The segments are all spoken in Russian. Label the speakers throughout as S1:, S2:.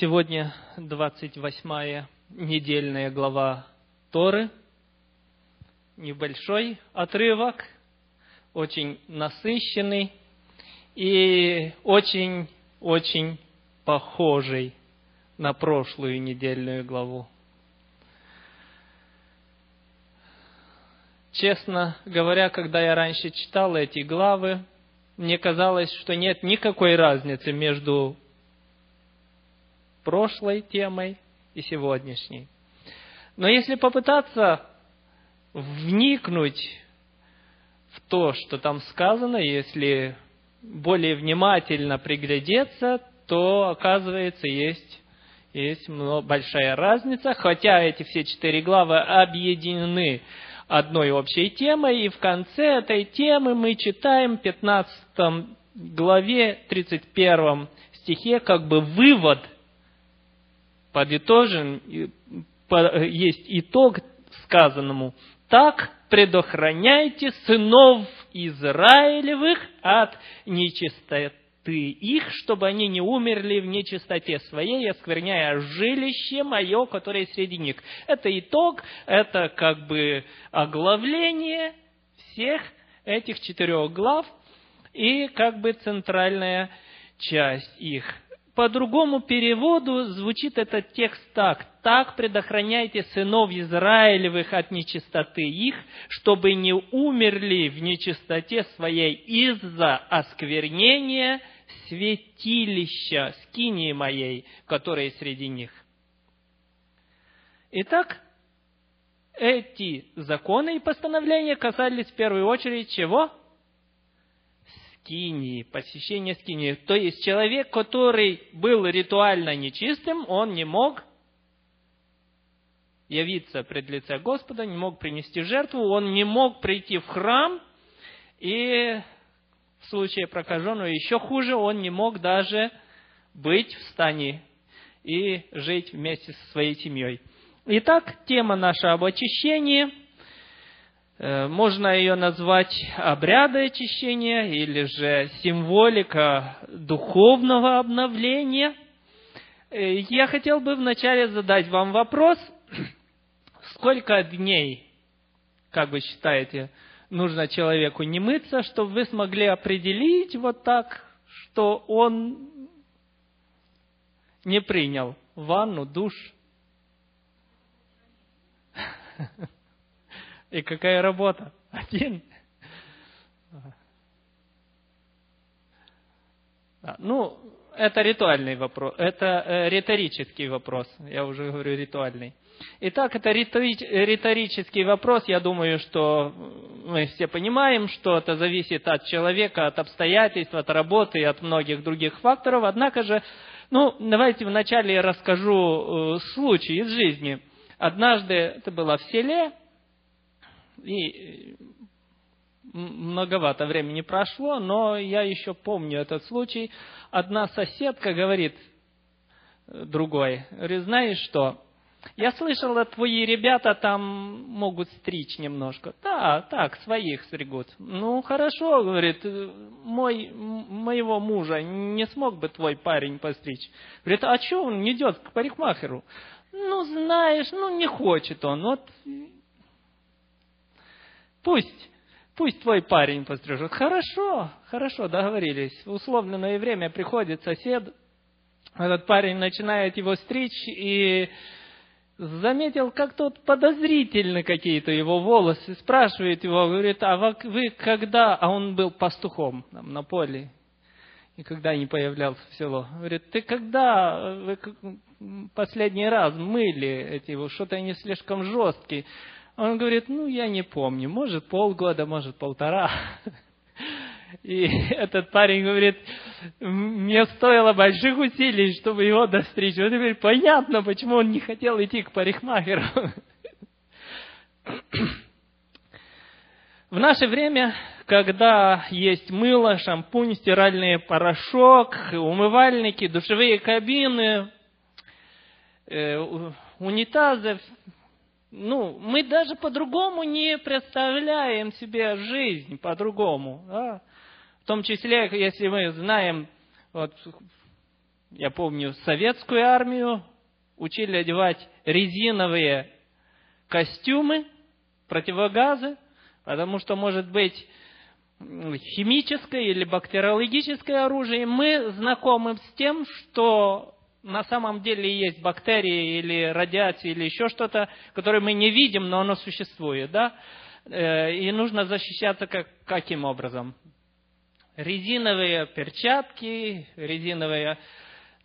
S1: Сегодня 28 недельная глава Торы. Небольшой отрывок, очень насыщенный и очень-очень похожий на прошлую недельную главу. Честно говоря, когда я раньше читал эти главы, мне казалось, что нет никакой разницы между прошлой темой и сегодняшней. Но если попытаться вникнуть в то, что там сказано, если более внимательно приглядеться, то оказывается есть, есть большая разница, хотя эти все четыре главы объединены одной общей темой, и в конце этой темы мы читаем в 15 главе, 31 стихе, как бы вывод подытожен, есть итог сказанному. Так предохраняйте сынов Израилевых от нечистоты их, чтобы они не умерли в нечистоте своей, оскверняя жилище мое, которое среди них. Это итог, это как бы оглавление всех этих четырех глав и как бы центральная часть их. По другому переводу звучит этот текст так. «Так предохраняйте сынов Израилевых от нечистоты их, чтобы не умерли в нечистоте своей из-за осквернения святилища скинии моей, которые среди них». Итак, эти законы и постановления касались в первую очередь чего? Скинии, посещение скинии. То есть человек, который был ритуально нечистым, он не мог явиться пред лице Господа, не мог принести жертву, он не мог прийти в храм, и в случае прокаженного еще хуже, он не мог даже быть в стане и жить вместе со своей семьей. Итак, тема наша об очищении – можно ее назвать обряды очищения или же символика духовного обновления. Э, я хотел бы вначале задать вам вопрос, сколько дней, как вы считаете, нужно человеку не мыться, чтобы вы смогли определить вот так, что он не принял ванну, душ? И какая работа? Один. Ну, это ритуальный вопрос, это э, риторический вопрос, я уже говорю ритуальный. Итак, это риторический вопрос, я думаю, что мы все понимаем, что это зависит от человека, от обстоятельств, от работы и от многих других факторов. Однако же, ну, давайте вначале я расскажу э, случай из жизни. Однажды, это было в селе, и многовато времени прошло, но я еще помню этот случай. Одна соседка говорит другой, говорит, знаешь что, я слышала, твои ребята там могут стричь немножко. Да, так, своих стригут. Ну, хорошо, говорит, мой, моего мужа не смог бы твой парень постричь. Говорит, а что он не идет к парикмахеру? Ну, знаешь, ну, не хочет он. Вот Пусть, пусть твой парень пострижет. Хорошо, хорошо, договорились. Условленное время приходит сосед, этот парень начинает его стричь и заметил, как тот подозрительно какие-то его волосы, спрашивает его, говорит, а вы когда, а он был пастухом там, на поле, никогда не появлялся в село. Говорит, ты когда вы последний раз мыли эти, что-то они слишком жесткие. Он говорит, ну, я не помню, может, полгода, может, полтора. И этот парень говорит, мне стоило больших усилий, чтобы его достичь. Вот теперь понятно, почему он не хотел идти к парикмахеру. В наше время, когда есть мыло, шампунь, стиральный порошок, умывальники, душевые кабины, э, унитазы, ну, мы даже по-другому не представляем себе жизнь по-другому. Да? В том числе, если мы знаем, вот, я помню, советскую армию учили одевать резиновые костюмы, противогазы, потому что может быть химическое или бактериологическое оружие. Мы знакомы с тем, что на самом деле есть бактерии или радиация или еще что-то, которое мы не видим, но оно существует, да? Э, и нужно защищаться как, каким образом? Резиновые перчатки, резиновые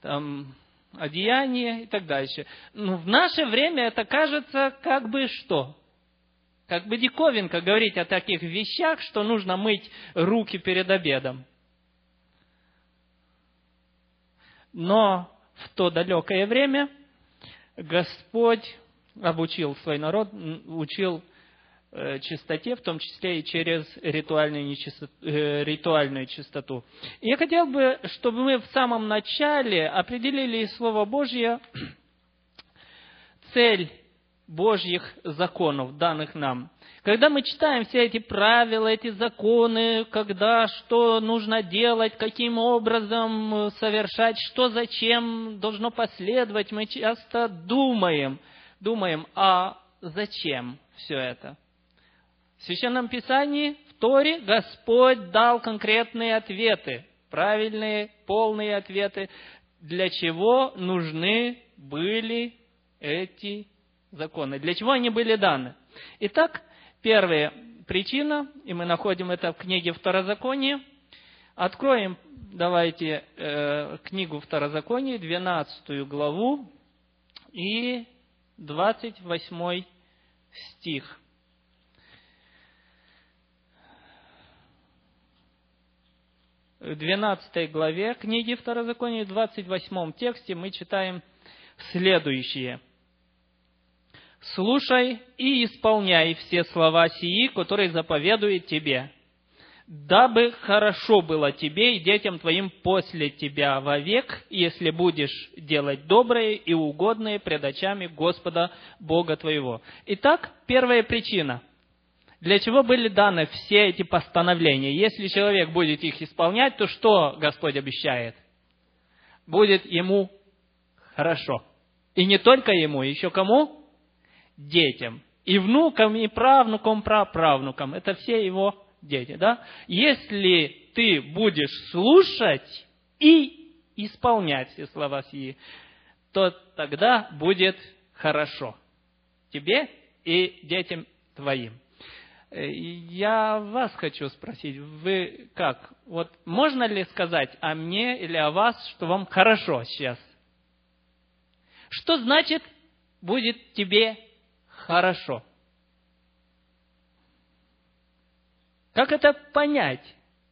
S1: там, одеяния и так дальше. Но в наше время это кажется как бы что? Как бы диковинка говорить о таких вещах, что нужно мыть руки перед обедом. Но в то далекое время Господь обучил свой народ, учил э, чистоте, в том числе и через ритуальную, нечистоту, э, ритуальную чистоту. Я хотел бы, чтобы мы в самом начале определили из Слова Божье цель Божьих законов, данных нам. Когда мы читаем все эти правила, эти законы, когда, что нужно делать, каким образом совершать, что зачем должно последовать, мы часто думаем, думаем, а зачем все это? В Священном Писании, в Торе, Господь дал конкретные ответы, правильные, полные ответы, для чего нужны были эти законы. Для чего они были даны? Итак, первая причина, и мы находим это в книге Второзакония. Откроем, давайте, э, книгу Второзакония, 12 главу и 28 стих. В 12 главе книги Второзакония, в 28 тексте мы читаем следующее – слушай и исполняй все слова сии, которые заповедует тебе, дабы хорошо было тебе и детям твоим после тебя вовек, если будешь делать доброе и угодное пред очами Господа Бога твоего. Итак, первая причина. Для чего были даны все эти постановления? Если человек будет их исполнять, то что Господь обещает? Будет ему хорошо. И не только ему, еще кому? Детям. И внукам, и правнукам, праправнукам. Это все его дети. Да? Если ты будешь слушать и исполнять все слова сии, то тогда будет хорошо тебе и детям твоим. Э, я вас хочу спросить, вы как? Вот можно ли сказать о мне или о вас, что вам хорошо сейчас? Что значит будет тебе хорошо. Как это понять?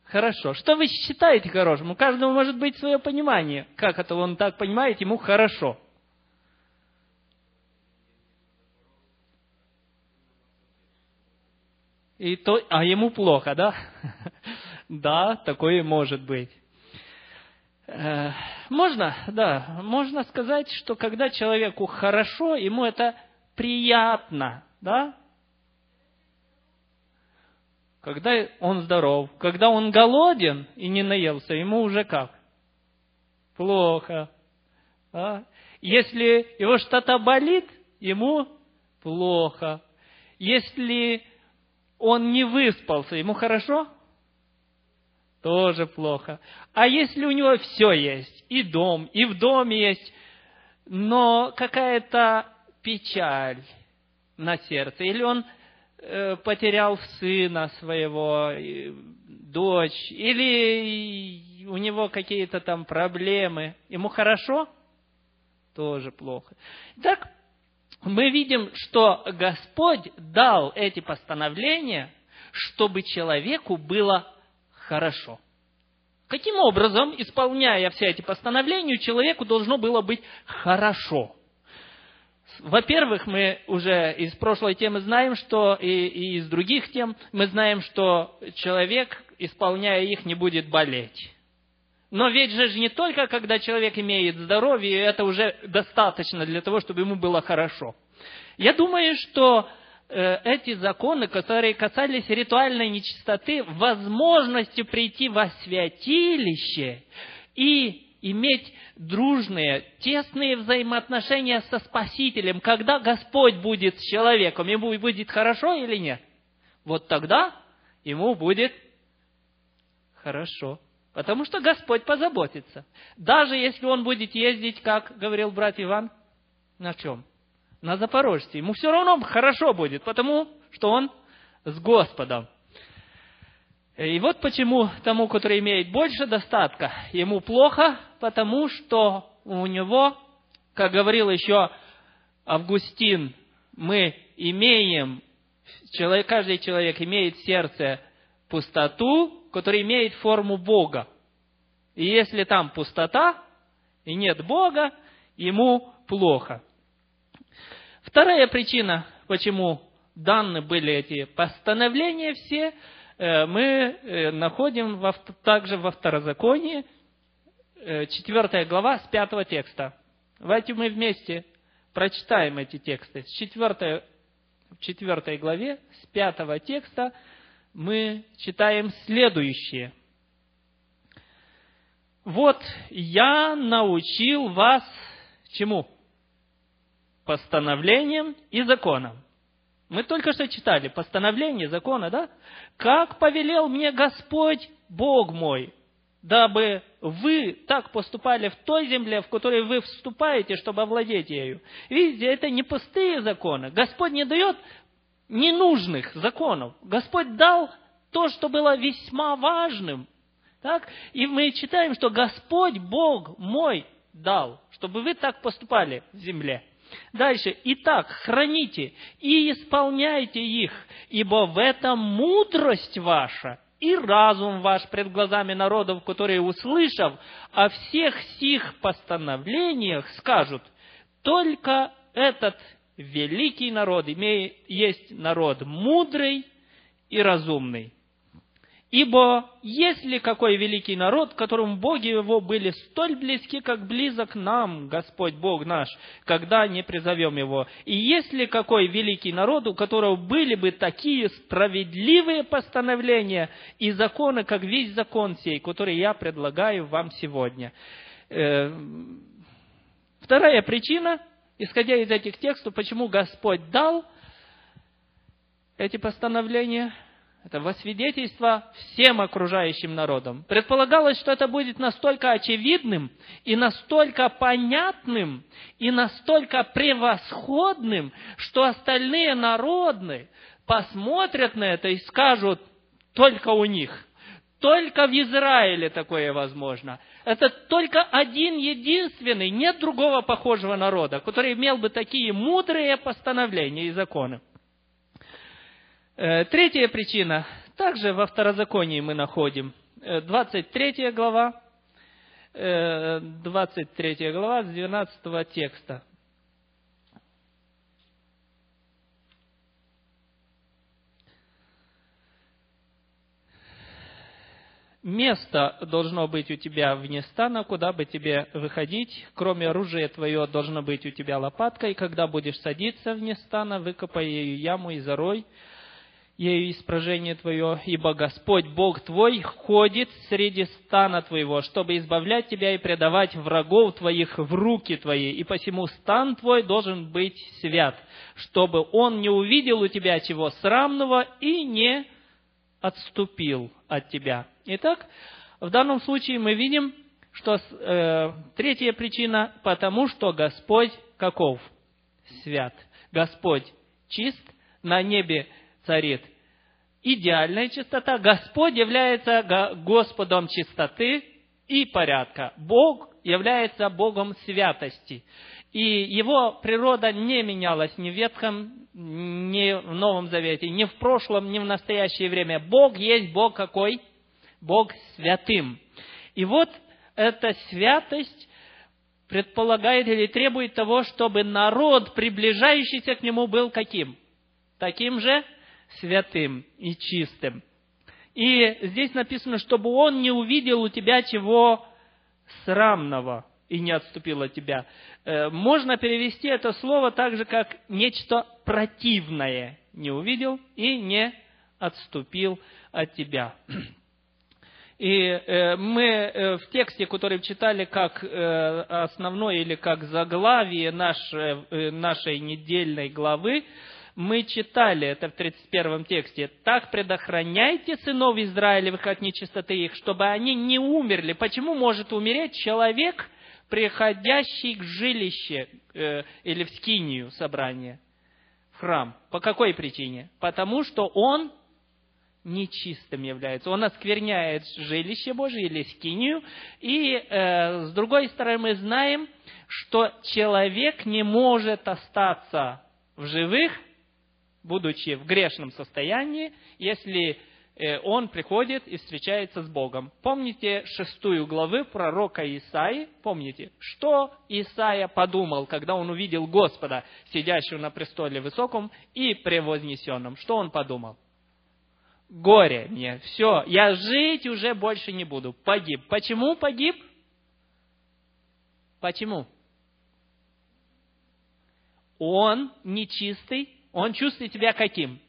S1: Хорошо. Что вы считаете хорошим? У каждого может быть свое понимание. Как это он так понимает, ему хорошо. И то, а ему плохо, да? да, такое может быть. Э, можно, да, можно сказать, что когда человеку хорошо, ему это приятно, да? Когда он здоров, когда он голоден и не наелся, ему уже как? Плохо. Да? Если его что-то болит, ему плохо. Если он не выспался, ему хорошо? Тоже плохо. А если у него все есть, и дом, и в доме есть, но какая-то печаль на сердце, или он э, потерял сына своего, дочь, или у него какие-то там проблемы, ему хорошо? Тоже плохо. Так, мы видим, что Господь дал эти постановления, чтобы человеку было хорошо. Каким образом, исполняя все эти постановления, человеку должно было быть хорошо? Во-первых, мы уже из прошлой темы знаем, что и, и из других тем мы знаем, что человек, исполняя их, не будет болеть. Но ведь же не только, когда человек имеет здоровье, это уже достаточно для того, чтобы ему было хорошо. Я думаю, что э, эти законы, которые касались ритуальной нечистоты, возможности прийти во святилище и иметь дружные, тесные взаимоотношения со Спасителем, когда Господь будет с человеком, ему будет хорошо или нет? Вот тогда ему будет хорошо. Потому что Господь позаботится. Даже если он будет ездить, как говорил брат Иван, на чем? На Запорожце. Ему все равно хорошо будет, потому что он с Господом. И вот почему тому, который имеет больше достатка, ему плохо, потому что у него, как говорил еще Августин, мы имеем, человек, каждый человек имеет сердце пустоту, которая имеет форму Бога. И если там пустота и нет Бога, ему плохо. Вторая причина, почему даны были эти постановления все, мы э, находим также во Второзаконии, 4 э, глава, с 5 текста. Давайте мы вместе прочитаем эти тексты. С 4, в 4 главе, с 5 текста мы читаем следующее. «Вот я научил вас чему? Постановлениям и законам, мы только что читали постановление закона, да? Как повелел мне Господь, Бог мой, дабы вы так поступали в той земле, в которой вы вступаете, чтобы овладеть ею. Видите, это не пустые законы. Господь не дает ненужных законов. Господь дал то, что было весьма важным. Так? И мы читаем, что Господь, Бог мой, дал, чтобы вы так поступали в земле. Дальше. Итак, храните и исполняйте их, ибо в этом мудрость ваша и разум ваш пред глазами народов, которые, услышав о всех сих постановлениях, скажут, только этот великий народ имеет, есть народ мудрый и разумный. Ибо есть ли какой великий народ, которому боги его были столь близки, как близок нам, Господь Бог наш, когда не призовем его? И есть ли какой великий народ, у которого были бы такие справедливые постановления и законы, как весь закон сей, который я предлагаю вам сегодня? Э, вторая причина, исходя из этих текстов, почему Господь дал эти постановления – это во свидетельство всем окружающим народам. Предполагалось, что это будет настолько очевидным и настолько понятным и настолько превосходным, что остальные народы посмотрят на это и скажут, только у них, только в Израиле такое возможно. Это только один единственный, нет другого похожего народа, который имел бы такие мудрые постановления и законы. Э, третья причина, также во второзаконии мы находим, 23 э, глава, 23 э, глава с 12 текста. Место должно быть у тебя вне стана, куда бы тебе выходить. Кроме оружия твое должно быть у тебя лопатка, и когда будешь садиться вне стана, выкопай ею яму и зарой, ею испражение твое, ибо Господь Бог твой ходит среди стана твоего, чтобы избавлять тебя и предавать врагов твоих в руки твои, и посему стан твой должен быть свят, чтобы он не увидел у тебя чего срамного и не отступил от тебя. Итак, в данном случае мы видим, что э, третья причина, потому что Господь каков? Свят. Господь чист, на небе царит идеальная чистота. Господь является Господом чистоты и порядка. Бог является Богом святости. И его природа не менялась ни в Ветхом, ни в Новом Завете, ни в прошлом, ни в настоящее время. Бог есть Бог какой? Бог святым. И вот эта святость предполагает или требует того, чтобы народ, приближающийся к нему, был каким? Таким же святым и чистым. И здесь написано, чтобы он не увидел у тебя чего срамного и не отступил от тебя. Э, можно перевести это слово так же, как нечто противное. Не увидел и не отступил от тебя. И э, мы э, в тексте, который читали как основной или как заглавие нашей, нашей недельной главы, мы читали это в 31 тексте. «Так предохраняйте сынов Израилевых от нечистоты их, чтобы они не умерли». Почему может умереть человек, приходящий к жилище э, или в скинию собрания, в храм? По какой причине? Потому что он нечистым является. Он оскверняет жилище Божие или скинию. И э, с другой стороны мы знаем, что человек не может остаться в живых, будучи в грешном состоянии, если э, он приходит и встречается с Богом. Помните шестую главы пророка Исаи? Помните, что Исаия подумал, когда он увидел Господа, сидящего на престоле высоком и превознесенном? Что он подумал? горе мне, все, я жить уже больше не буду, погиб. Почему погиб? Почему? Он нечистый, он чувствует себя каким?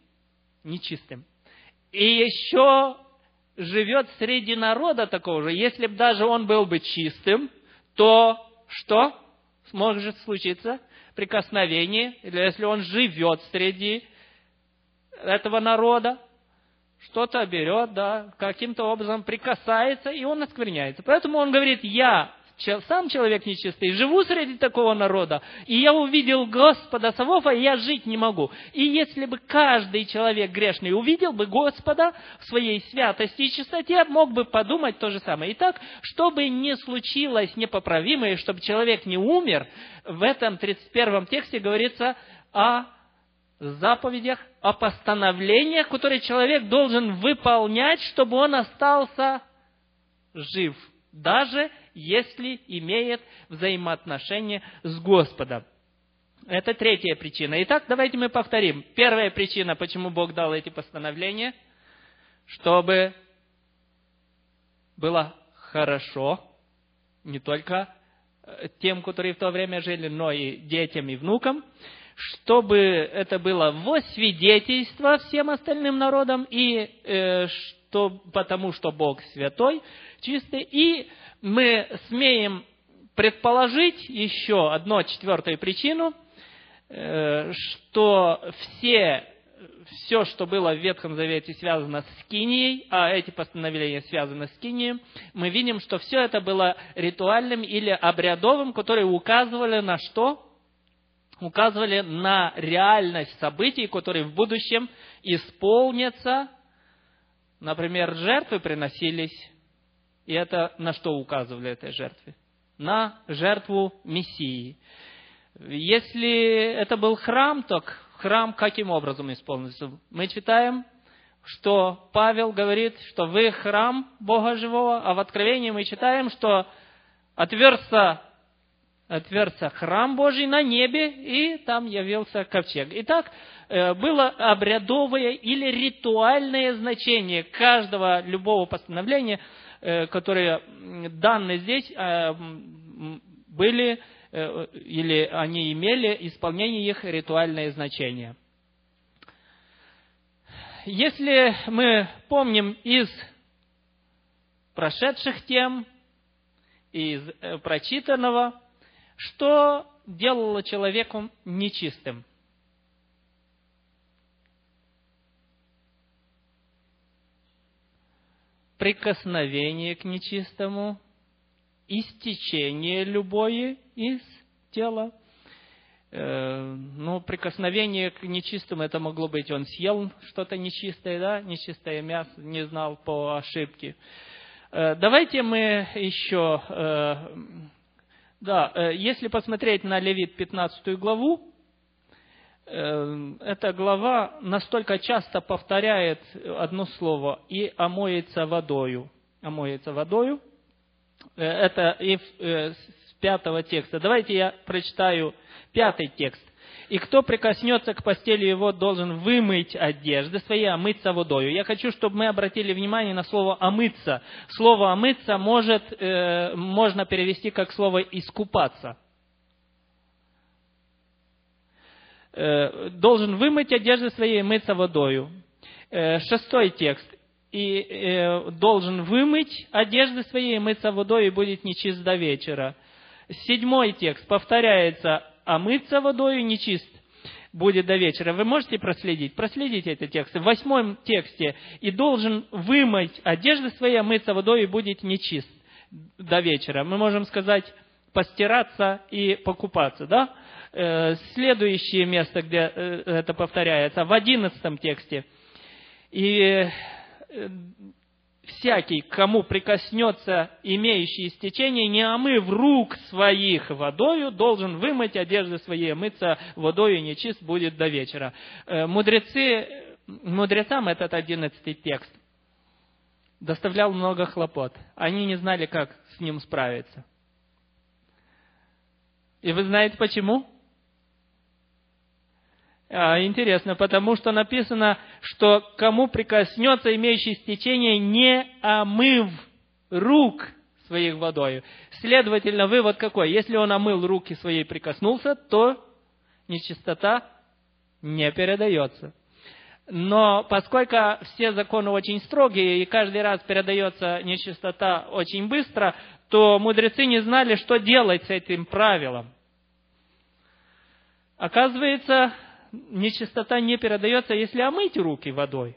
S1: Нечистым. И еще живет среди народа такого же. Если бы даже он был бы чистым, то что может случиться? Прикосновение, или если он живет среди этого народа, что-то берет, да, каким-то образом прикасается, и он оскверняется. Поэтому он говорит, я сам человек нечистый, живу среди такого народа, и я увидел Господа Савофа, и я жить не могу. И если бы каждый человек грешный увидел бы Господа в своей святости и чистоте, мог бы подумать то же самое. Итак, чтобы не случилось непоправимое, чтобы человек не умер, в этом 31 тексте говорится о заповедях, о постановлениях, которые человек должен выполнять, чтобы он остался жив, даже если имеет взаимоотношения с Господом. Это третья причина. Итак, давайте мы повторим. Первая причина, почему Бог дал эти постановления, чтобы было хорошо не только э, тем, которые в то время жили, но и детям и внукам чтобы это было во свидетельство всем остальным народам, и э, что, потому что Бог святой, чистый, и мы смеем предположить еще одну четвертую причину, э, что все, все, что было в Ветхом Завете связано с Кинией, а эти постановления связаны с Кинией, мы видим, что все это было ритуальным или обрядовым, которые указывали на что? указывали на реальность событий, которые в будущем исполнятся. Например, жертвы приносились, и это на что указывали этой жертве? На жертву Мессии. Если это был храм, то храм каким образом исполнился? Мы читаем, что Павел говорит, что вы храм Бога Живого, а в Откровении мы читаем, что отверзся отверся храм Божий на небе, и там явился ковчег. Итак, э, было обрядовое или ритуальное значение каждого любого постановления, которые данные здесь, э, были или они имели исполнение их ритуальное значение. Если мы помним из прошедших тем, из прочитанного, что делало человеком нечистым? Прикосновение к нечистому, истечение любое из тела. Э, ну, прикосновение к нечистому, это могло быть, он съел что-то нечистое, да, нечистое мясо, не знал по ошибке. Э, давайте мы еще э, да, если посмотреть на Левит 15 главу, эта глава настолько часто повторяет одно слово и омоется водою. Омоется водою. Э, это и с пятого текста. Давайте я прочитаю пятый текст. И кто прикоснется к постели его, должен вымыть одежды свои, омыться водою. Я хочу, чтобы мы обратили внимание на слово «омыться». Слово «омыться» может, э, можно перевести как слово «искупаться». Э, должен вымыть одежды свои и мыться водою. Э, шестой текст. и э, должен вымыть одежды свои и мыться водой, и будет нечист до вечера. Седьмой текст повторяется, а мыться водой нечист будет до вечера. Вы можете проследить? Проследите эти тексты. В восьмом тексте «И должен вымыть одежды свои, а мыться водой, и будет нечист до вечера». Мы можем сказать постираться и покупаться, да? Э, следующее место, где э, это повторяется, в одиннадцатом тексте. «И э, всякий, кому прикоснется имеющий истечение, не омыв рук своих водою, должен вымыть одежды свои, мыться водою нечист будет до вечера. Мудрецы, мудрецам этот одиннадцатый текст доставлял много хлопот. Они не знали, как с ним справиться. И вы знаете почему? А, интересно, потому что написано, что кому прикоснется имеющий стечение, не омыв рук своих водой. Следовательно, вывод какой? Если он омыл руки свои и прикоснулся, то нечистота не передается. Но поскольку все законы очень строгие, и каждый раз передается нечистота очень быстро, то мудрецы не знали, что делать с этим правилом. Оказывается, нечистота не передается, если омыть руки водой.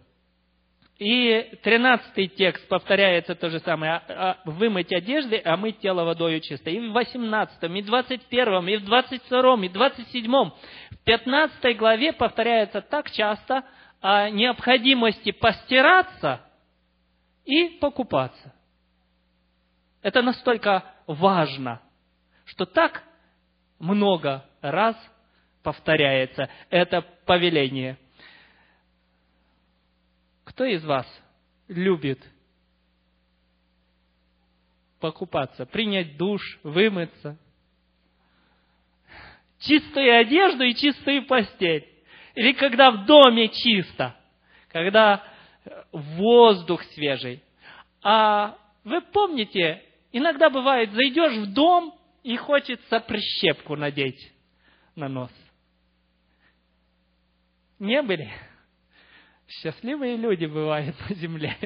S1: И тринадцатый текст повторяется то же самое. «А, а, вымыть одежды, омыть тело водой чисто. И в восемнадцатом, и в двадцать первом, и в двадцать втором, и в двадцать седьмом. В пятнадцатой главе повторяется так часто о необходимости постираться и покупаться. Это настолько важно, что так много раз повторяется это повеление. Кто из вас любит покупаться, принять душ, вымыться? Чистую одежду и чистую постель. Или когда в доме чисто, когда воздух свежий. А вы помните, иногда бывает, зайдешь в дом и хочется прищепку надеть на нос не были. Счастливые люди бывают на земле.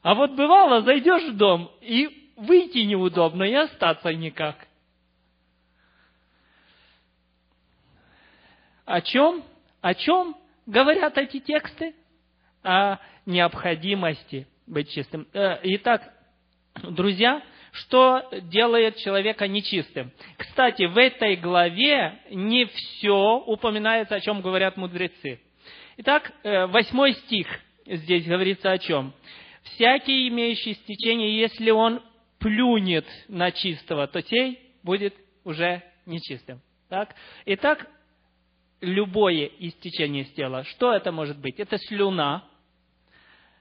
S1: А вот бывало, зайдешь в дом, и выйти неудобно, и остаться никак. О чем? О чем говорят эти тексты? О необходимости быть чистым. Э, итак, друзья, что делает человека нечистым. Кстати, в этой главе не все упоминается, о чем говорят мудрецы. Итак, э, восьмой стих здесь говорится о чем? «Всякий, имеющий стечение, если он плюнет на чистого, то сей будет уже нечистым». Так? Итак, любое истечение из тела, что это может быть? Это слюна,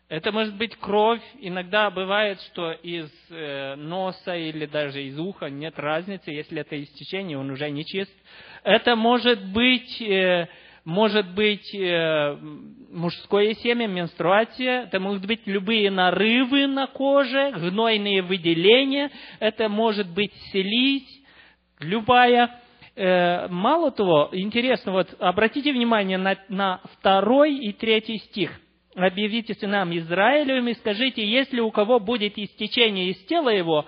S1: это может быть кровь. Иногда бывает, что из э, носа или даже из уха нет разницы, если это истечение, он уже не чист. Это может быть, э, может быть э, мужское семя, менструация. Это могут быть любые нарывы на коже, гнойные выделения. Это может быть селись, любая мало того, интересно, вот обратите внимание на, на второй и третий стих объявите сынам Израилевым и скажите, если у кого будет истечение из тела его,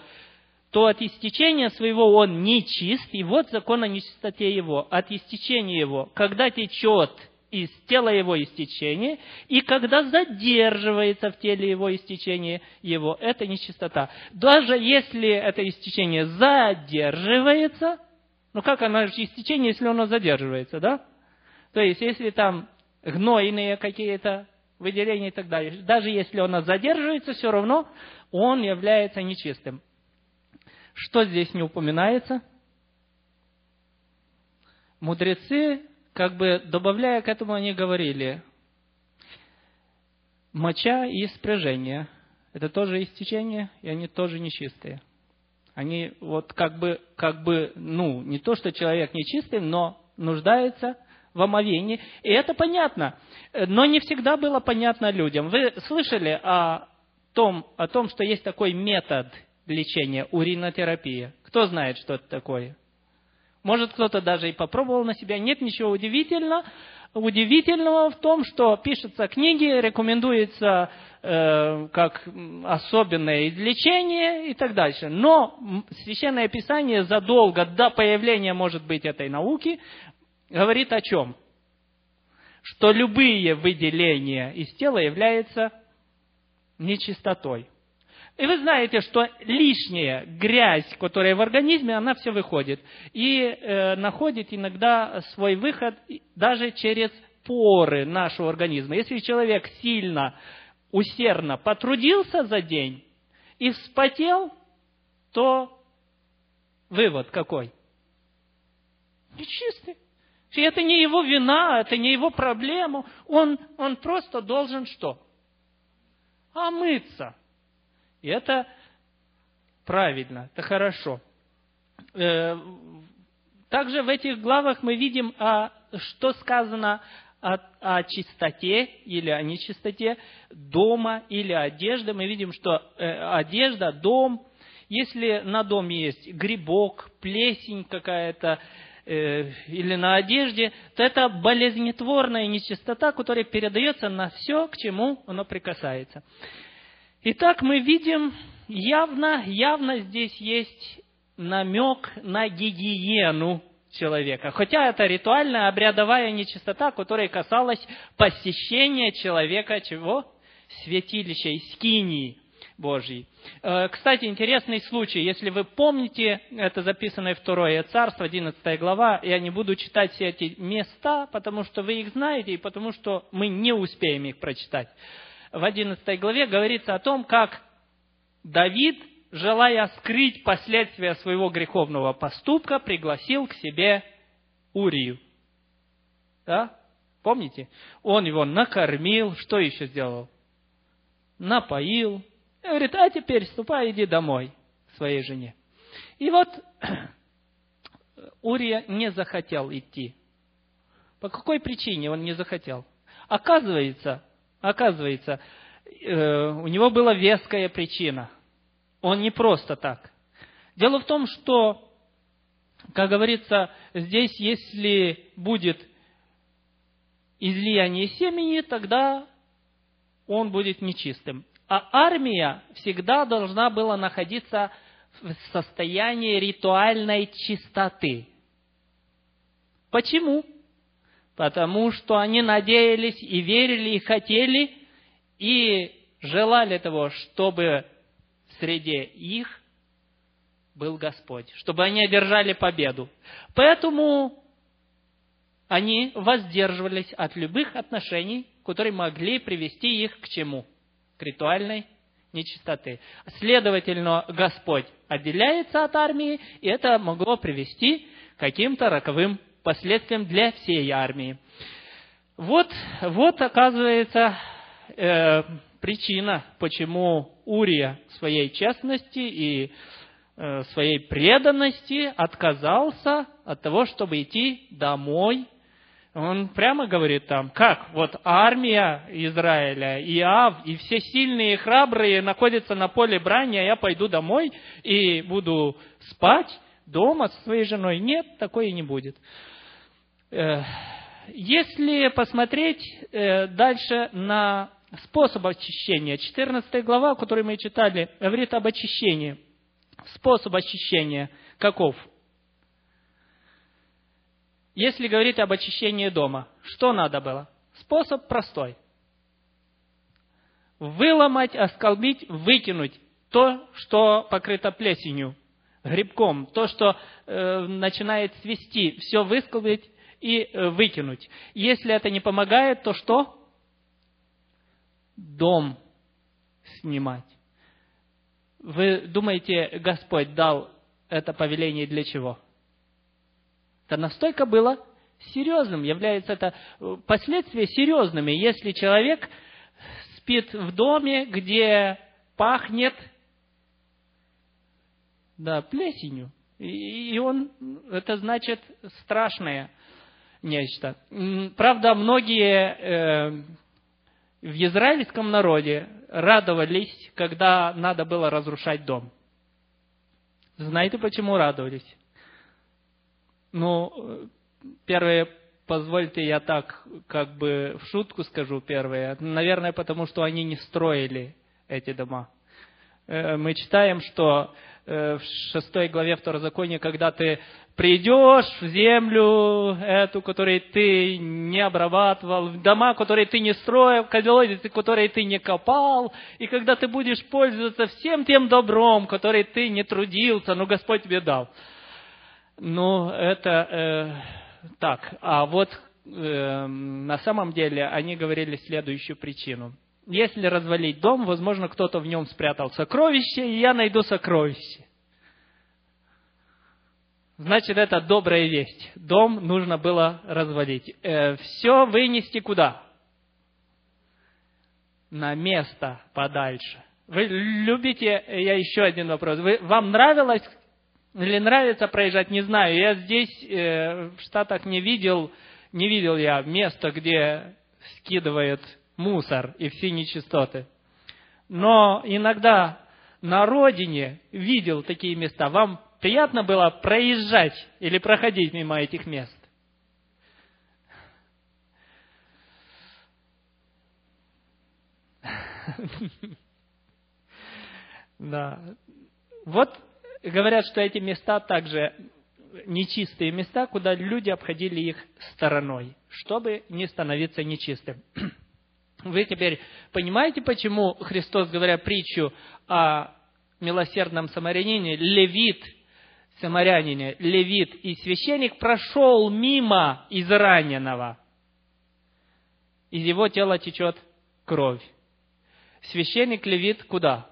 S1: то от истечения своего он не чист, и вот закон о нечистоте его, от истечения его, когда течет из тела его истечение, и когда задерживается в теле его истечение его, это нечистота. Даже если это истечение задерживается, ну как оно же истечение, если оно задерживается, да? То есть, если там гнойные какие-то выделение и так далее. Даже если он задерживается, все равно он является нечистым. Что здесь не упоминается? Мудрецы, как бы добавляя к этому, они говорили, моча и спряжение – это тоже истечение, и они тоже нечистые. Они вот как бы, как бы, ну, не то, что человек нечистый, но нуждается – в омовении. И это понятно. Но не всегда было понятно людям. Вы слышали о том, о том, что есть такой метод лечения, уринотерапия? Кто знает, что это такое? Может, кто-то даже и попробовал на себя. Нет ничего удивительного. удивительного в том, что пишутся книги, рекомендуется э, как особенное излечение и так дальше. Но Священное Писание задолго до появления, может быть, этой науки, говорит о чем? Что любые выделения из тела являются нечистотой. И вы знаете, что лишняя грязь, которая в организме, она все выходит. И э, находит иногда свой выход даже через поры нашего организма. Если человек сильно, усердно потрудился за день и вспотел, то вывод какой? Нечистый. И это не его вина, это не его проблема. Он, он просто должен что? Омыться. И это правильно, это хорошо. Э, также в этих главах мы видим, а, что сказано о, о чистоте или о нечистоте дома или одежды. Мы видим, что э, одежда, дом, если на доме есть грибок, плесень какая-то, э, или на одежде, то это болезнетворная нечистота, которая передается на все, к чему оно прикасается. Итак, мы видим явно, явно здесь есть намек на гигиену человека. Хотя это ритуальная обрядовая нечистота, которая касалась посещения человека чего? Святилища, скинии Божьей. Э, кстати, интересный случай. Если вы помните, это записано в Второе Царство, 11 глава, я не буду читать все эти места, потому что вы их знаете, и потому что мы не успеем их прочитать в 11 главе говорится о том, как Давид, желая скрыть последствия своего греховного поступка, пригласил к себе Урию. Да? Помните? Он его накормил, что еще сделал? Напоил. И говорит, а теперь ступай, иди домой к своей жене. И вот Урия не захотел идти. По какой причине он не захотел? Оказывается, Оказывается, э, у него была веская причина. Он не просто так. Дело в том, что, как говорится, здесь, если будет излияние семени, тогда он будет нечистым. А армия всегда должна была находиться в состоянии ритуальной чистоты. Почему? потому что они надеялись и верили, и хотели, и желали того, чтобы среди их был Господь, чтобы они одержали победу. Поэтому они воздерживались от любых отношений, которые могли привести их к чему? К ритуальной нечистоты. Следовательно, Господь отделяется от армии, и это могло привести к каким-то роковым последствиям для всей армии. Вот, вот оказывается, э, причина, почему Урия своей честности и э, своей преданности отказался от того, чтобы идти домой. Он прямо говорит там, как вот армия Израиля, Иав и все сильные и храбрые находятся на поле брани, а я пойду домой и буду спать дома со своей женой. Нет, такое не будет. Э, если посмотреть э, дальше на способ очищения, 14 глава, которую мы читали, говорит об очищении. Способ очищения каков? Если говорить об очищении дома, что надо было? Способ простой. Выломать, осколбить, выкинуть то, что покрыто плесенью, грибком, то, что э, начинает свести, все высколбить и э, выкинуть. Если это не помогает, то что? Дом снимать. Вы думаете, Господь дал это повеление для чего? Это настолько было серьезным, является это э, последствия серьезными. Если человек спит в доме, где пахнет да, плесенью, и он, это значит страшное нечто. Правда, многие э, в израильском народе радовались, когда надо было разрушать дом. Знаете, почему радовались? Ну, первая позвольте я так как бы в шутку скажу первое. Наверное, потому что они не строили эти дома. Э, мы читаем, что э, в шестой главе Второзакония, когда ты придешь в землю эту, которую ты не обрабатывал, в дома, которые ты не строил, колодцы, которые ты не копал, и когда ты будешь пользоваться всем тем добром, который ты не трудился, но Господь тебе дал. Ну, это э, так. А вот э, на самом деле они говорили следующую причину – если развалить дом, возможно, кто-то в нем спрятал сокровище, и я найду сокровище. Значит, это добрая весть. Дом нужно было развалить. Э, все вынести куда? На место подальше. Вы любите, я еще один вопрос. Вы, вам нравилось или нравится проезжать, не знаю. Я здесь э, в Штатах не видел, не видел я места, где скидывают мусор и все нечистоты. Но иногда на родине видел такие места. Вам приятно было проезжать или проходить мимо этих мест? Да. Вот говорят, что эти места также нечистые места, куда люди обходили их стороной, чтобы не становиться нечистым. Вы теперь понимаете, почему Христос, говоря притчу о милосердном самарянине, левит, самарянине, левит и священник прошел мимо израненного. Из его тела течет кровь. Священник левит куда?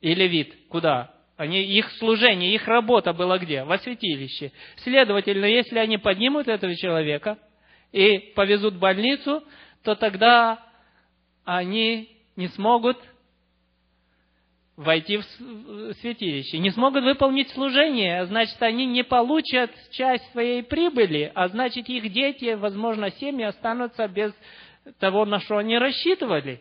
S1: И левит куда? Они, их служение, их работа была где? Во святилище. Следовательно, если они поднимут этого человека и повезут в больницу, то тогда они не смогут войти в святилище, не смогут выполнить служение, а значит, они не получат часть своей прибыли, а значит, их дети, возможно, семьи останутся без того, на что они рассчитывали.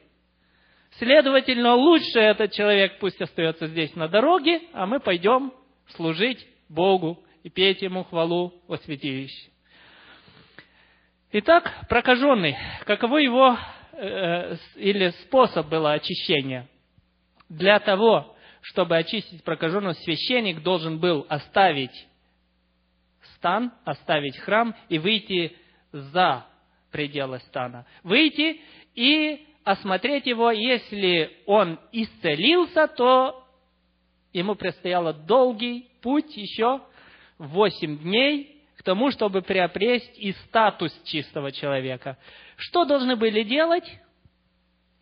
S1: Следовательно, лучше этот человек пусть остается здесь на дороге, а мы пойдем служить Богу и петь Ему хвалу во святилище. Итак, прокаженный, каково его э, или способ было очищения? Для того, чтобы очистить прокаженного, священник должен был оставить стан, оставить храм и выйти за пределы стана. Выйти и осмотреть его, если он исцелился, то ему предстояло долгий путь еще, восемь дней, тому, чтобы приобрести и статус чистого человека. Что должны были делать?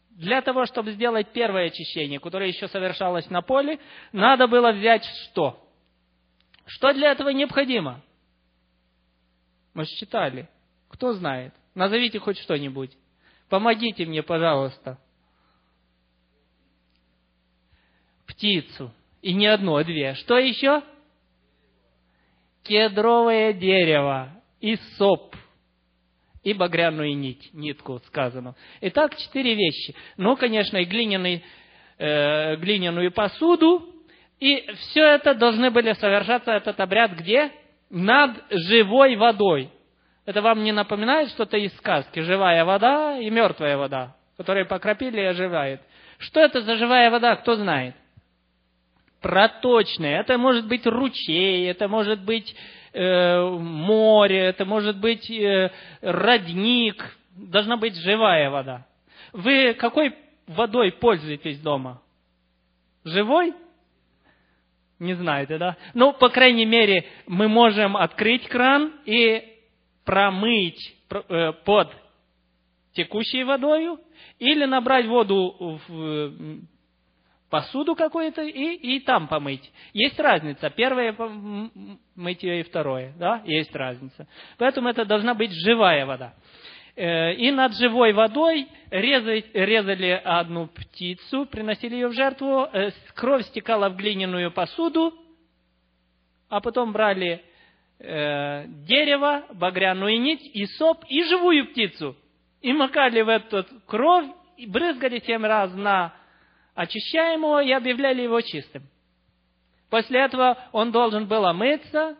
S1: Для того, чтобы сделать первое очищение, которое еще совершалось на поле, надо было взять что? Что для этого необходимо? Мы же читали. Кто знает? Назовите хоть что-нибудь. Помогите мне, пожалуйста. Птицу. И не одну, а две. Что еще? кедровое дерево, и соп, и багряную нить, нитку сказано. Итак, четыре вещи. Ну, конечно, и глиняный, э, глиняную посуду, и все это должны были совершаться, этот обряд где? Над живой водой. Это вам не напоминает что-то из сказки? Живая вода и мертвая вода, которые покропили и оживает. Что это за живая вода, кто знает? проточное. Это может быть ручей, это может быть э, море, это может быть э, родник. Должна быть живая вода. Вы какой водой пользуетесь дома? Живой? Не знаете, да? Ну, по крайней мере, мы можем открыть кран и промыть э, под текущей водой или набрать воду в посуду какую-то и, и там помыть. Есть разница. Первое мытье и второе. Да? Есть разница. Поэтому это должна быть живая вода. Э, и над живой водой резали, резали одну птицу, приносили ее в жертву, э, кровь стекала в глиняную посуду, а потом брали э, дерево, багряную нить и соп, и живую птицу. И макали в эту кровь, и брызгали семь раз на очищаем его и объявляли его чистым. После этого он должен был омыться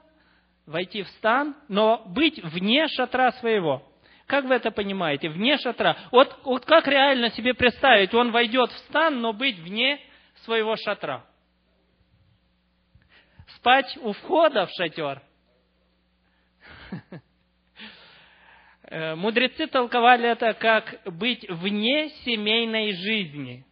S1: войти в стан, но быть вне шатра своего. Как вы это понимаете? Вне шатра. Вот, вот как реально себе представить? Он войдет в стан, но быть вне своего шатра. Спать у входа в шатер. Мудрецы толковали это как быть вне семейной жизни.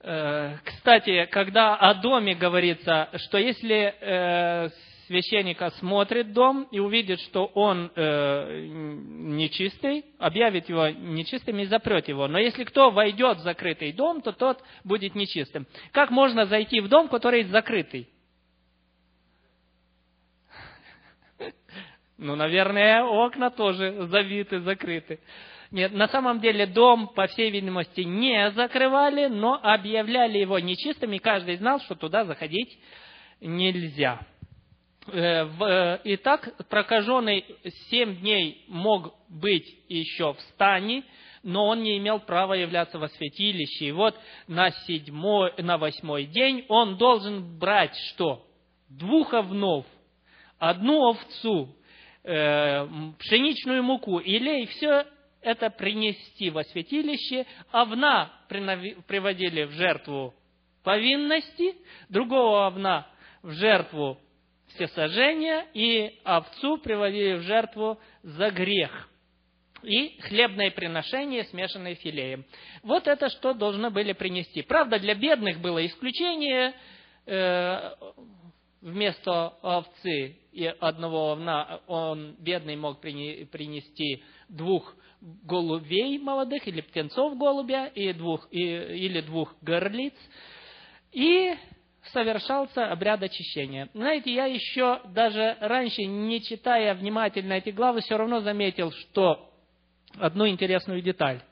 S1: Э, кстати, когда о доме говорится, что если э, священник осмотрит дом и увидит, что он э, нечистый, объявит его нечистым и запрет его. Но если кто войдет в закрытый дом, то тот будет нечистым. Как можно зайти в дом, который закрытый? Ну, наверное, окна тоже завиты, закрыты. Нет, на самом деле дом, по всей видимости, не закрывали, но объявляли его нечистым, и каждый знал, что туда заходить нельзя. Э, э, итак, прокаженный семь дней мог быть еще в стане, но он не имел права являться во святилище. И вот на, седьмой, на восьмой день он должен брать что? Двух овнов, одну овцу, э, пшеничную муку, илей, все это принести во святилище. Овна приводили в жертву повинности, другого овна в жертву всесожжения, и овцу приводили в жертву за грех. И хлебное приношение, смешанное филеем. Вот это что должны были принести. Правда, для бедных было исключение. Э, вместо овцы и одного овна он, бедный, мог принести двух голубей молодых, или птенцов голубя, и двух, и, или двух горлиц. И совершался обряд очищения. Знаете, я еще даже раньше, не читая внимательно эти главы, все равно заметил, что одну интересную деталь.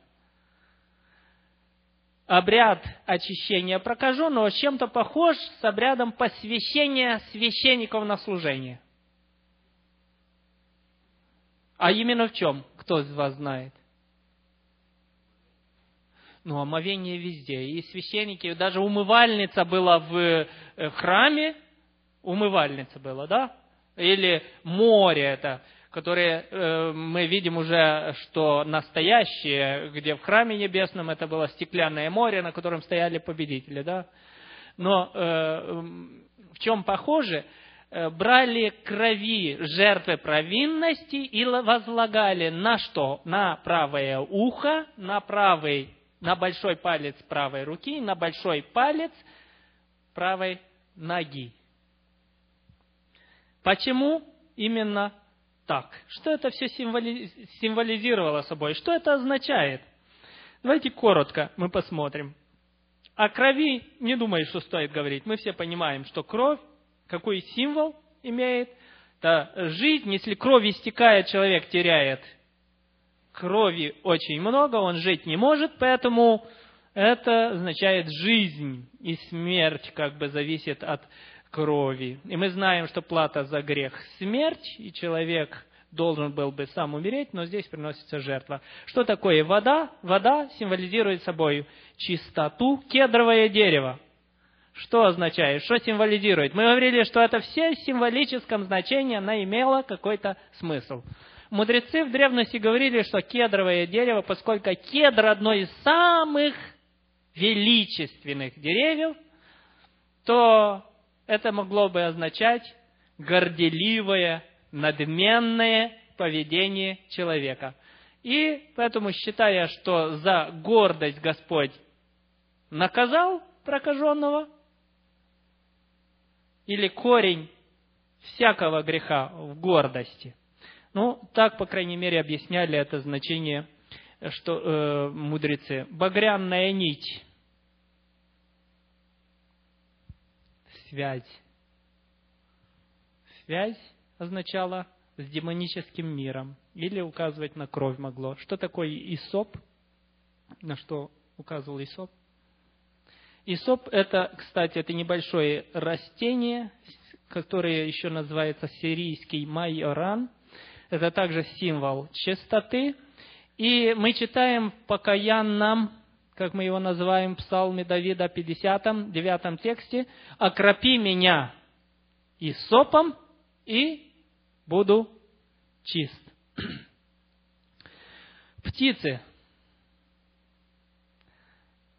S1: Обряд очищения прокаженного чем-то похож с обрядом посвящения священников на служение. А именно в чем? Кто из вас знает? ну, омовение везде. И священники, даже умывальница была в, э, храме, умывальница была, да? Или море это, которое э, мы видим уже, что настоящее, где в храме небесном это было стеклянное море, на котором стояли победители, да? Но э, в чем похоже? Э, брали крови жертвы провинности и возлагали на что? На правое ухо, на правый на большой палец правой руки, на большой палец правой ноги. Почему именно так? Что это все символизировало собой? Что это означает? Давайте коротко мы посмотрим. О крови не думаю, что стоит говорить. Мы все понимаем, что кровь, какой символ имеет. Это жизнь, если кровь истекает, человек теряет крови очень много, он жить не может, поэтому это означает жизнь, и смерть как бы зависит от крови. И мы знаем, что плата за грех – смерть, и человек должен был бы сам умереть, но здесь приносится жертва. Что такое вода? Вода символизирует собой чистоту, кедровое дерево. Что означает? Что символизирует? Мы говорили, что это все в символическом значении, она имела какой-то смысл. Мудрецы в древности говорили, что кедровое дерево, поскольку кедр одно из самых величественных деревьев, то это могло бы означать горделивое, надменное поведение человека. И поэтому, считая, что за гордость Господь наказал прокаженного, или корень всякого греха в гордости – ну, так, по крайней мере, объясняли это значение что, э, мудрецы. Багряная нить. Связь. Связь означала с демоническим миром. Или указывать на кровь могло. Что такое Исоп? На что указывал Исоп? Исоп это, кстати, это небольшое растение, которое еще называется сирийский майоран это также символ чистоты. И мы читаем в покаянном, как мы его называем, псалме Давида, 50, 9 тексте, «Окропи меня и сопом, и буду чист. Птицы.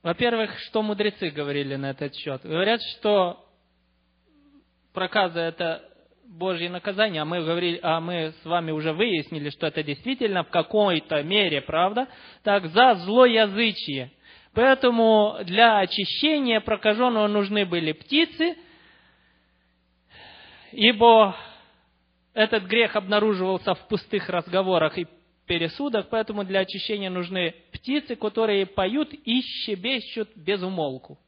S1: Во-первых, что мудрецы говорили на этот счет? Говорят, что проказа – это Божье наказание, а мы, говорили, а мы с вами уже выяснили, что это действительно в какой-то мере, правда? Так, за злоязычие. Поэтому для очищения прокаженного нужны были птицы, ибо этот грех обнаруживался в пустых разговорах и пересудах, поэтому для очищения нужны птицы, которые поют и щебещут без умолку.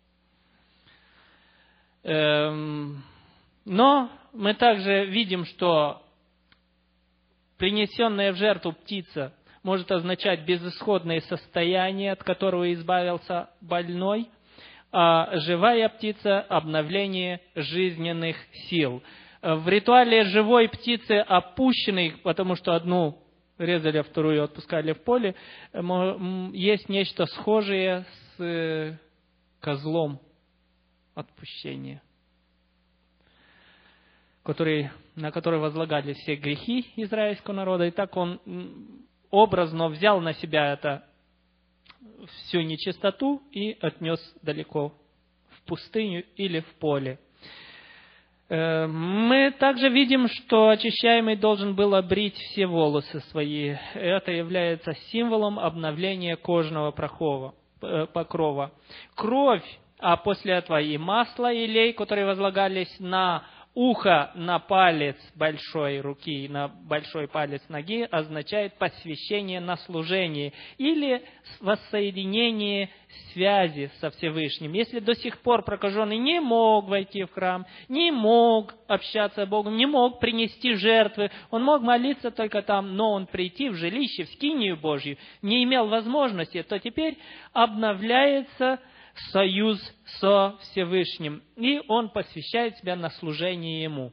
S1: Эм, но мы также видим, что принесенная в жертву птица может означать безысходное состояние, от которого избавился больной, а живая птица – обновление жизненных сил. В ритуале живой птицы опущенной, потому что одну резали, а вторую отпускали в поле, есть нечто схожее с э, козлом отпущения, который, на который возлагали все грехи израильского народа. И так он образно взял на себя это всю нечистоту и отнес далеко в пустыню или в поле. Э, мы также видим, что очищаемый должен был обрить все волосы свои. Это является символом обновления кожного э, покрова. Кровь, а после этого и масло, и лей, которые возлагались на ухо на палец большой руки, на большой палец ноги означает посвящение на служение или воссоединение связи со Всевышним. Если до сих пор прокаженный не мог войти в храм, не мог общаться с Богом, не мог принести жертвы, он мог молиться только там, но он прийти в жилище, в скинию Божью, не имел возможности, то теперь обновляется союз со Всевышним, и он посвящает себя на служение Ему.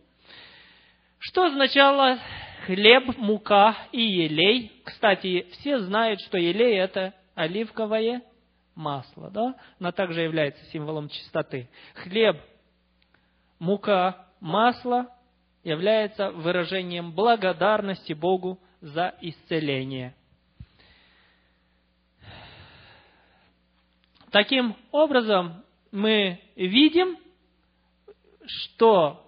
S1: Что означало хлеб, мука и елей? Кстати, все знают, что елей – это оливковое масло, да? Оно также является символом чистоты. Хлеб, мука, масло является выражением благодарности Богу за исцеление – Таким образом, мы видим, что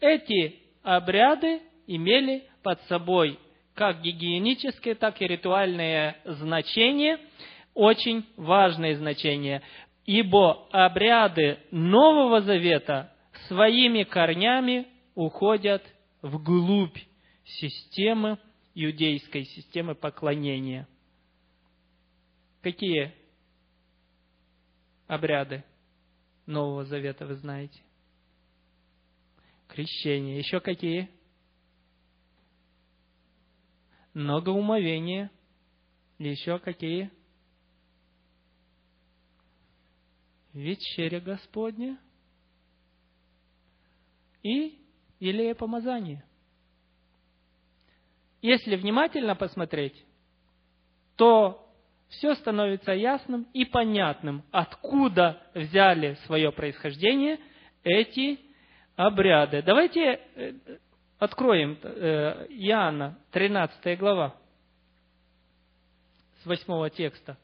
S1: эти обряды имели под собой как гигиеническое, так и ритуальное значение, очень важное значение, ибо обряды Нового Завета своими корнями уходят вглубь системы, иудейской системы поклонения. Какие обряды Нового Завета, вы знаете. Крещение. Еще какие? Многоумовение. Еще какие? Вечеря Господня. И елея помазания. Если внимательно посмотреть, то все становится ясным и понятным, откуда взяли свое происхождение эти обряды. Давайте э, откроем э, Иоанна, 13 глава, с 8 текста.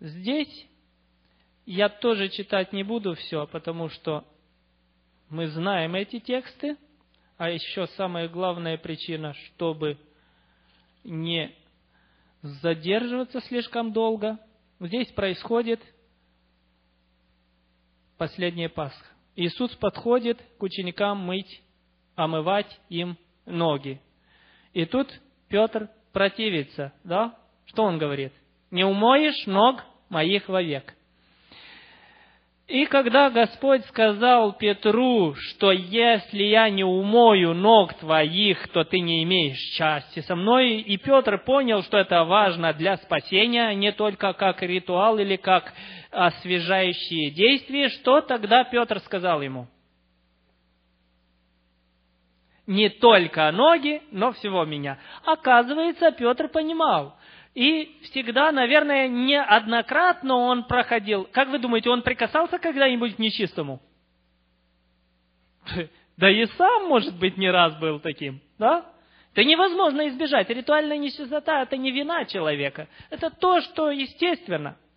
S1: Здесь я тоже читать не буду все, потому что мы знаем эти тексты – а еще самая главная причина, чтобы не задерживаться слишком долго, здесь происходит последняя Пасха. Иисус подходит к ученикам мыть, омывать им ноги. И тут Петр противится, да? Что он говорит? Не умоешь ног моих вовек. И когда Господь сказал Петру, что если я не умою ног твоих, то ты не имеешь части со мной, и Петр понял, что это важно для спасения, не только как ритуал или как освежающие действия, что тогда Петр сказал ему? Не только ноги, но всего меня. Оказывается, Петр понимал, И всегда, наверное, неоднократно он проходил. Как вы думаете, он прикасался когда-нибудь к нечистому? Да и сам, может быть, не раз был таким, да? Это невозможно избежать. Ритуальная нечистота – это не вина человека. Это то, что естественно –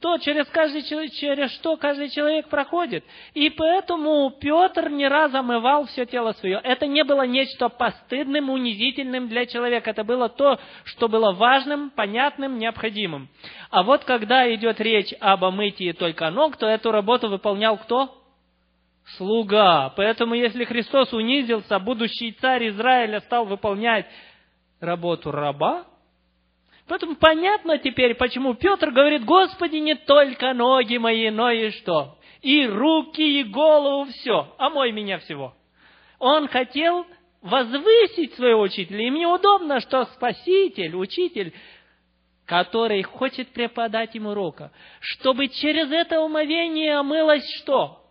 S1: то, через, каждый, через что каждый человек проходит. И поэтому Петр не раз омывал все тело свое. Это не было нечто постыдным, унизительным для человека. Это было то, что было важным, понятным, необходимым. А вот когда идет речь об омытии только ног, то эту работу выполнял кто? Слуга. Поэтому если Христос унизился, будущий царь Израиля стал выполнять работу раба, Поэтому понятно теперь, почему Петр говорит, Господи, не только ноги мои, но и что? И руки, и голову, все. Омой меня всего. Он хотел возвысить своего учителя. Им неудобно, что Спаситель, Учитель, который хочет преподать им урока, чтобы через это умовение омылось что?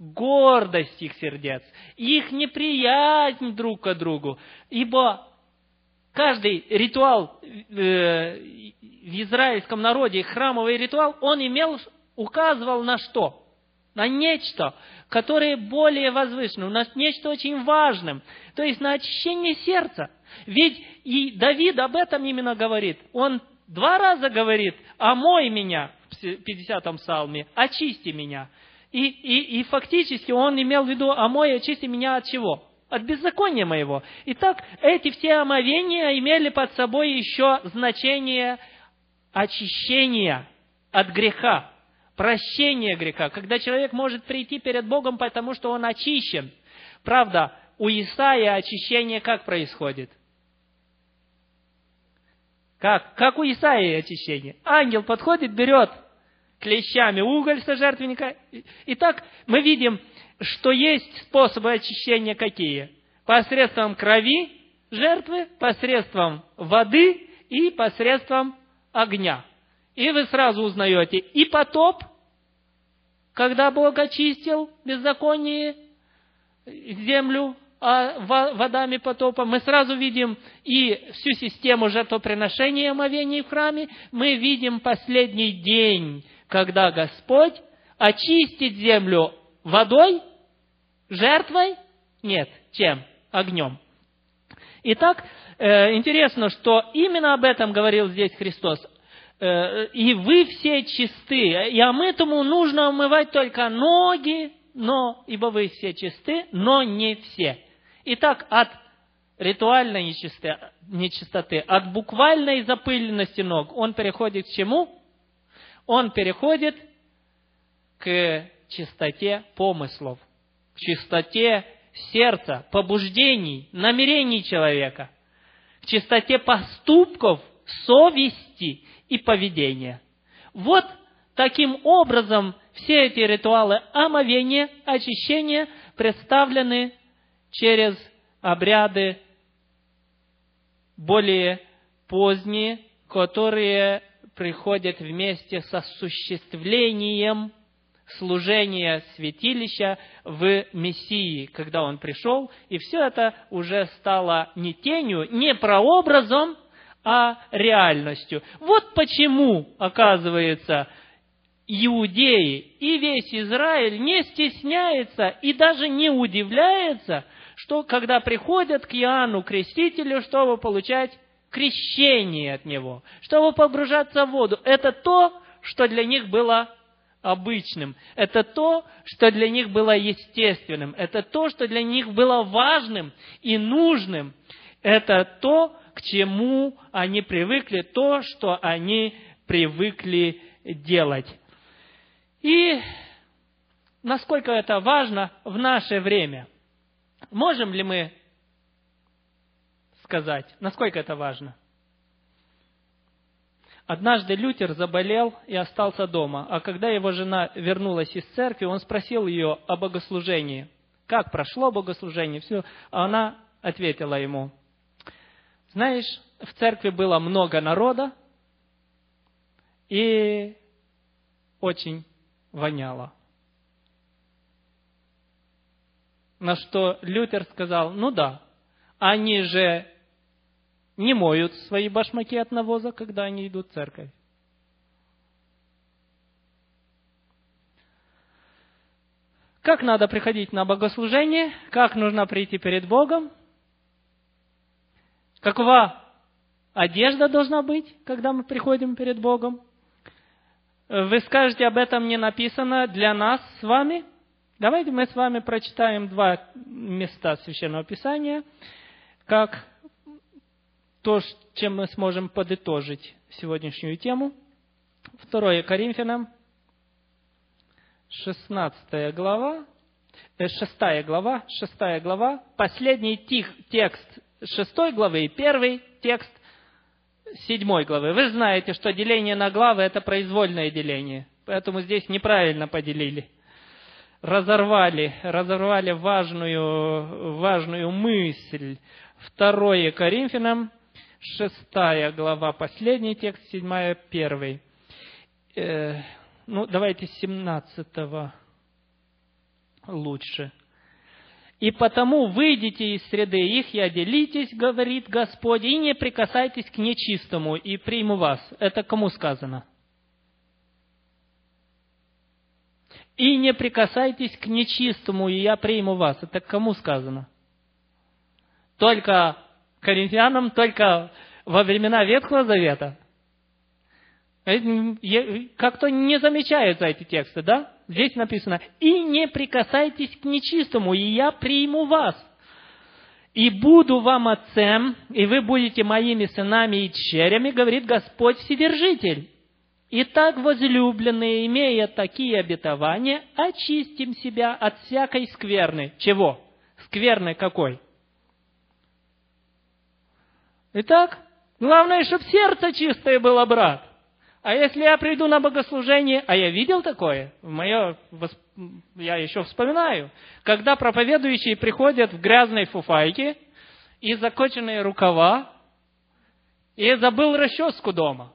S1: Гордость их сердец, их неприязнь друг к другу. Ибо каждый ритуал э, в израильском народе, храмовый ритуал, он имел, указывал на что? На нечто, которое более возвышенное, на нечто очень важным, то есть на очищение сердца. Ведь и Давид об этом именно говорит. Он два раза говорит, омой меня, в 50-м псалме, очисти меня. И, и, и фактически он имел в виду, омой, очисти меня от чего? От беззакония моего. Итак, эти все омовения имели под собой еще значение очищения от греха, прощения греха, когда человек может прийти перед Богом, потому что он очищен. Правда, у Исаия очищение как происходит? Как? Как у Исаия очищение? Ангел подходит, берет клещами уголь со жертвенника. Итак, мы видим, что есть способы очищения какие? Посредством крови жертвы, посредством воды и посредством огня. И вы сразу узнаете и потоп, когда Бог очистил беззаконие землю а водами потопа, мы сразу видим и всю систему жертвоприношения омовений в храме, мы видим последний день, когда Господь очистит землю водой, жертвой? Нет. Чем? Огнем. Итак, э, интересно, что именно об этом говорил здесь Христос. Э, и вы все чисты, и омытому нужно омывать только ноги, но, ибо вы все чисты, но не все. Итак, от ритуальной нечистоты, нечистоты, от буквальной запыленности ног, он переходит к чему? Он переходит к чистоте помыслов, к чистоте сердца, побуждений, намерений человека, к чистоте поступков, совести и поведения. Вот таким образом все эти ритуалы омовения, очищения представлены через обряды более поздние, которые приходят вместе с осуществлением служения святилища в Мессии, когда Он пришел, и все это уже стало не тенью, не прообразом, а реальностью. Вот почему, оказывается, иудеи и весь Израиль не стесняется и даже не удивляется, что когда приходят к Иоанну Крестителю, чтобы получать крещение от него, чтобы погружаться в воду, это то, что для них было обычным. Это то, что для них было естественным. Это то, что для них было важным и нужным. Это то, к чему они привыкли, то, что они привыкли делать. И насколько это важно в наше время. Можем ли мы сказать, насколько это важно? Однажды Лютер заболел и остался дома, а когда его жена вернулась из церкви, он спросил ее о богослужении. Как прошло богослужение? Все. А она ответила ему, знаешь, в церкви было много народа и очень воняло. На что Лютер сказал, ну да, они же не моют свои башмаки от навоза, когда они идут в церковь. Как надо приходить на богослужение? Как нужно прийти перед Богом? Какова одежда должна быть, когда мы приходим перед Богом? Вы скажете, об этом не написано для нас с вами? Давайте мы с вами прочитаем два места Священного Писания, как то, чем мы сможем подытожить сегодняшнюю тему. Второе Коринфянам, 16 глава, 6 э, глава, 6 глава, последний тих, текст 6 главы и первый текст 7 главы. Вы знаете, что деление на главы – это произвольное деление, поэтому здесь неправильно поделили. Разорвали, разорвали важную, важную мысль. Второе Коринфянам, шестая глава, последний текст, седьмая, первый. Э, ну, давайте семнадцатого лучше. И потому выйдите из среды их и отделитесь, говорит Господь, и не прикасайтесь к нечистому, и приму вас. Это кому сказано? И не прикасайтесь к нечистому, и я приму вас. Это кому сказано? Только коринфянам, только во времена Ветхого Завета. Как-то не замечаются эти тексты, да? Здесь написано, «И не прикасайтесь к нечистому, и я приму вас, и буду вам отцем, и вы будете моими сынами и черями, говорит Господь Вседержитель. Итак, возлюбленные, имея такие обетования, очистим себя от всякой скверны». Чего? Скверны какой? Итак, главное, чтобы сердце чистое было, брат. А если я приду на богослужение, а я видел такое, мое, я еще вспоминаю, когда проповедующие приходят в грязной фуфайке и закоченные рукава, и забыл расческу дома.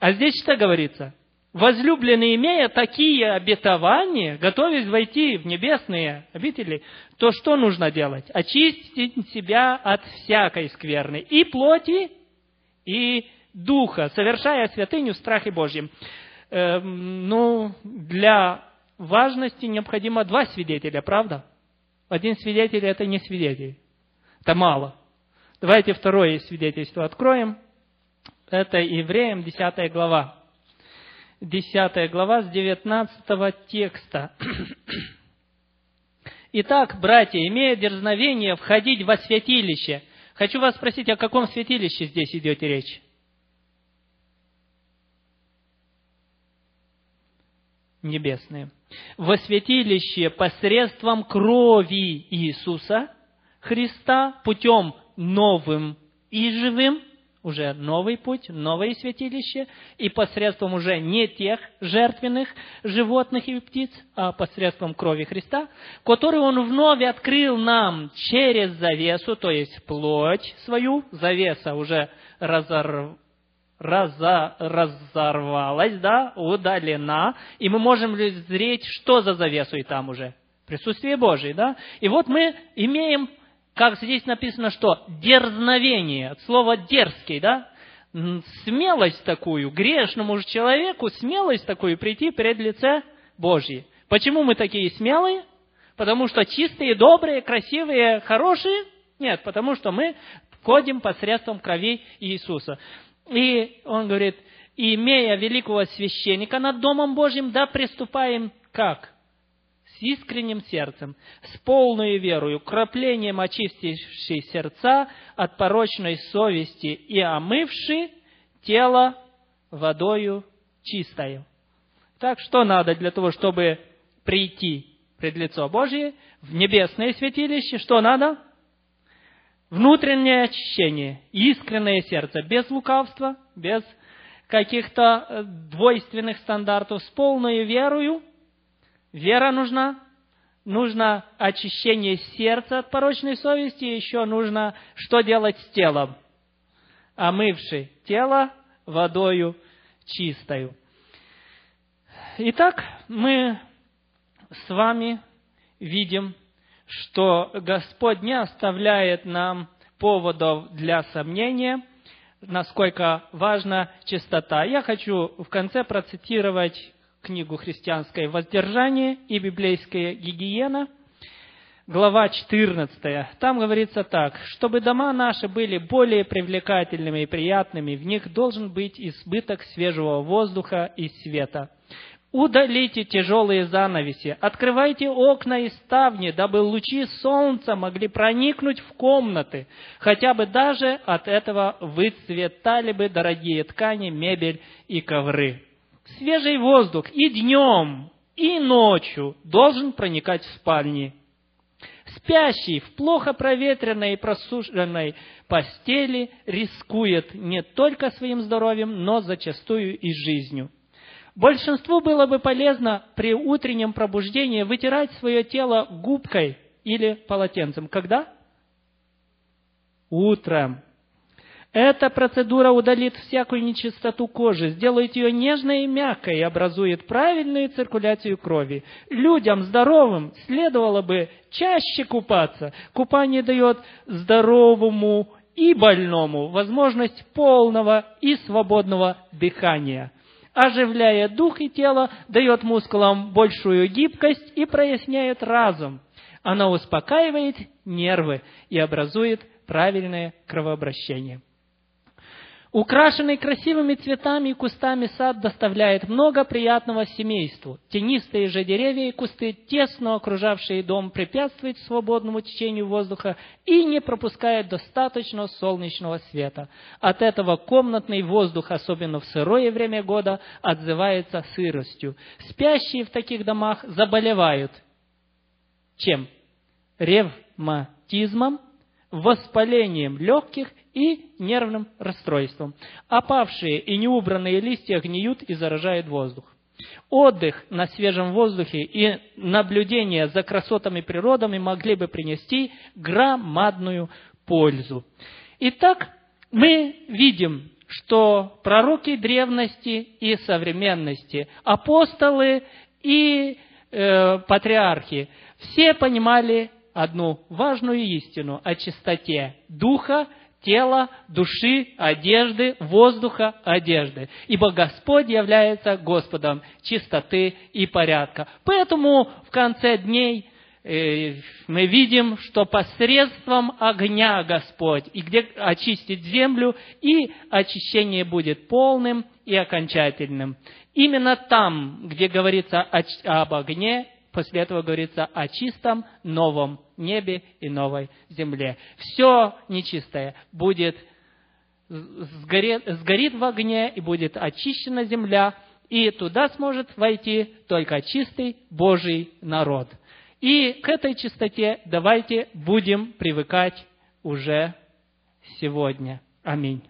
S1: А здесь что говорится? Возлюбленные, имея такие обетования, готовясь войти в небесные обители, то что нужно делать? Очистить себя от всякой скверны и плоти, и Духа, совершая святыню в страхе Божьем. Э, ну, для важности необходимо два свидетеля, правда? Один свидетель – это не свидетель. Это мало. Давайте второе свидетельство откроем. Это Евреям, 10 глава. 10 глава с 19 текста. Итак, братья, имея дерзновение входить во святилище – Хочу вас спросить, о каком святилище здесь идет речь? Небесные. Во святилище посредством крови Иисуса Христа путем новым и живым – уже новый путь, новое святилище, и посредством уже не тех жертвенных животных и птиц, а посредством крови Христа, который Он вновь открыл нам через завесу, то есть плоть свою, завеса уже разорв... раза... разорвалась, да, удалена, и мы можем зреть, что за завесу и там уже? Присутствие Божие, да? И вот мы имеем как здесь написано, что дерзновение, от слова дерзкий, да, смелость такую, грешному же человеку смелость такую прийти перед лице Божье. Почему мы такие смелые? Потому что чистые, добрые, красивые, хорошие? Нет, потому что мы ходим посредством крови Иисуса. И он говорит, имея великого священника над Домом Божьим, да приступаем как? Искренним сердцем, с полной верою, краплением очистившей сердца от порочной совести и омывши тело водою чистою. Так что надо для того, чтобы прийти пред лицо Божье, в небесное святилище, что надо? Внутреннее очищение, искреннее сердце, без лукавства, без каких-то э, двойственных стандартов, с полной верою – Вера нужна, нужно очищение сердца от порочной совести, еще нужно что делать с телом? Омывши тело водою чистою. Итак, мы с вами видим, что Господь не оставляет нам поводов для сомнения, насколько важна чистота. Я хочу в конце процитировать книгу «Христианское воздержание» и «Библейская гигиена», глава 14. Там говорится так, чтобы дома наши были более привлекательными и приятными, в них должен быть избыток свежего воздуха и света. Удалите тяжелые занавеси, открывайте окна и ставни, дабы лучи солнца могли проникнуть в комнаты, хотя бы даже от этого выцветали бы дорогие ткани, мебель и ковры. Свежий воздух и днем, и ночью должен проникать в спальни. Спящий в плохо проветренной и просушенной постели рискует не только своим здоровьем, но зачастую и жизнью. Большинству было бы полезно при утреннем пробуждении вытирать свое тело губкой или полотенцем. Когда? Утром. Эта процедура удалит всякую нечистоту кожи, сделает ее нежной и мягкой и образует правильную циркуляцию крови. Людям здоровым следовало бы чаще купаться. Купание дает здоровому и больному возможность полного и свободного дыхания – оживляя дух и тело, дает мускулам большую гибкость и проясняет разум. Она успокаивает нервы и образует правильное кровообращение. Украшенный красивыми цветами и кустами сад доставляет много приятного семейству. Тенистые же деревья и кусты, тесно окружавшие дом, препятствуют свободному течению воздуха и не пропускают достаточно солнечного света. От этого комнатный воздух, особенно в сырое время года, отзывается сыростью. Спящие в таких домах заболевают. Чем? Ревматизмом, воспалением легких и нервным расстройством. Опавшие и неубранные листья гниют и заражают воздух. Отдых на свежем воздухе и наблюдение за красотами природами могли бы принести громадную пользу. Итак, мы видим, что пророки древности и современности, апостолы и э, патриархи, все понимали одну важную истину о чистоте духа, тела, души, одежды, воздуха, одежды. Ибо Господь является Господом чистоты и порядка. Поэтому в конце дней э, мы видим, что посредством огня Господь, и где очистит землю, и очищение будет полным и окончательным. Именно там, где говорится об огне, после этого говорится о чистом новом небе и новой земле. Все нечистое будет сгорит, сгорит в огне и будет очищена земля, и туда сможет войти только чистый Божий народ. И к этой чистоте давайте будем привыкать уже сегодня. Аминь.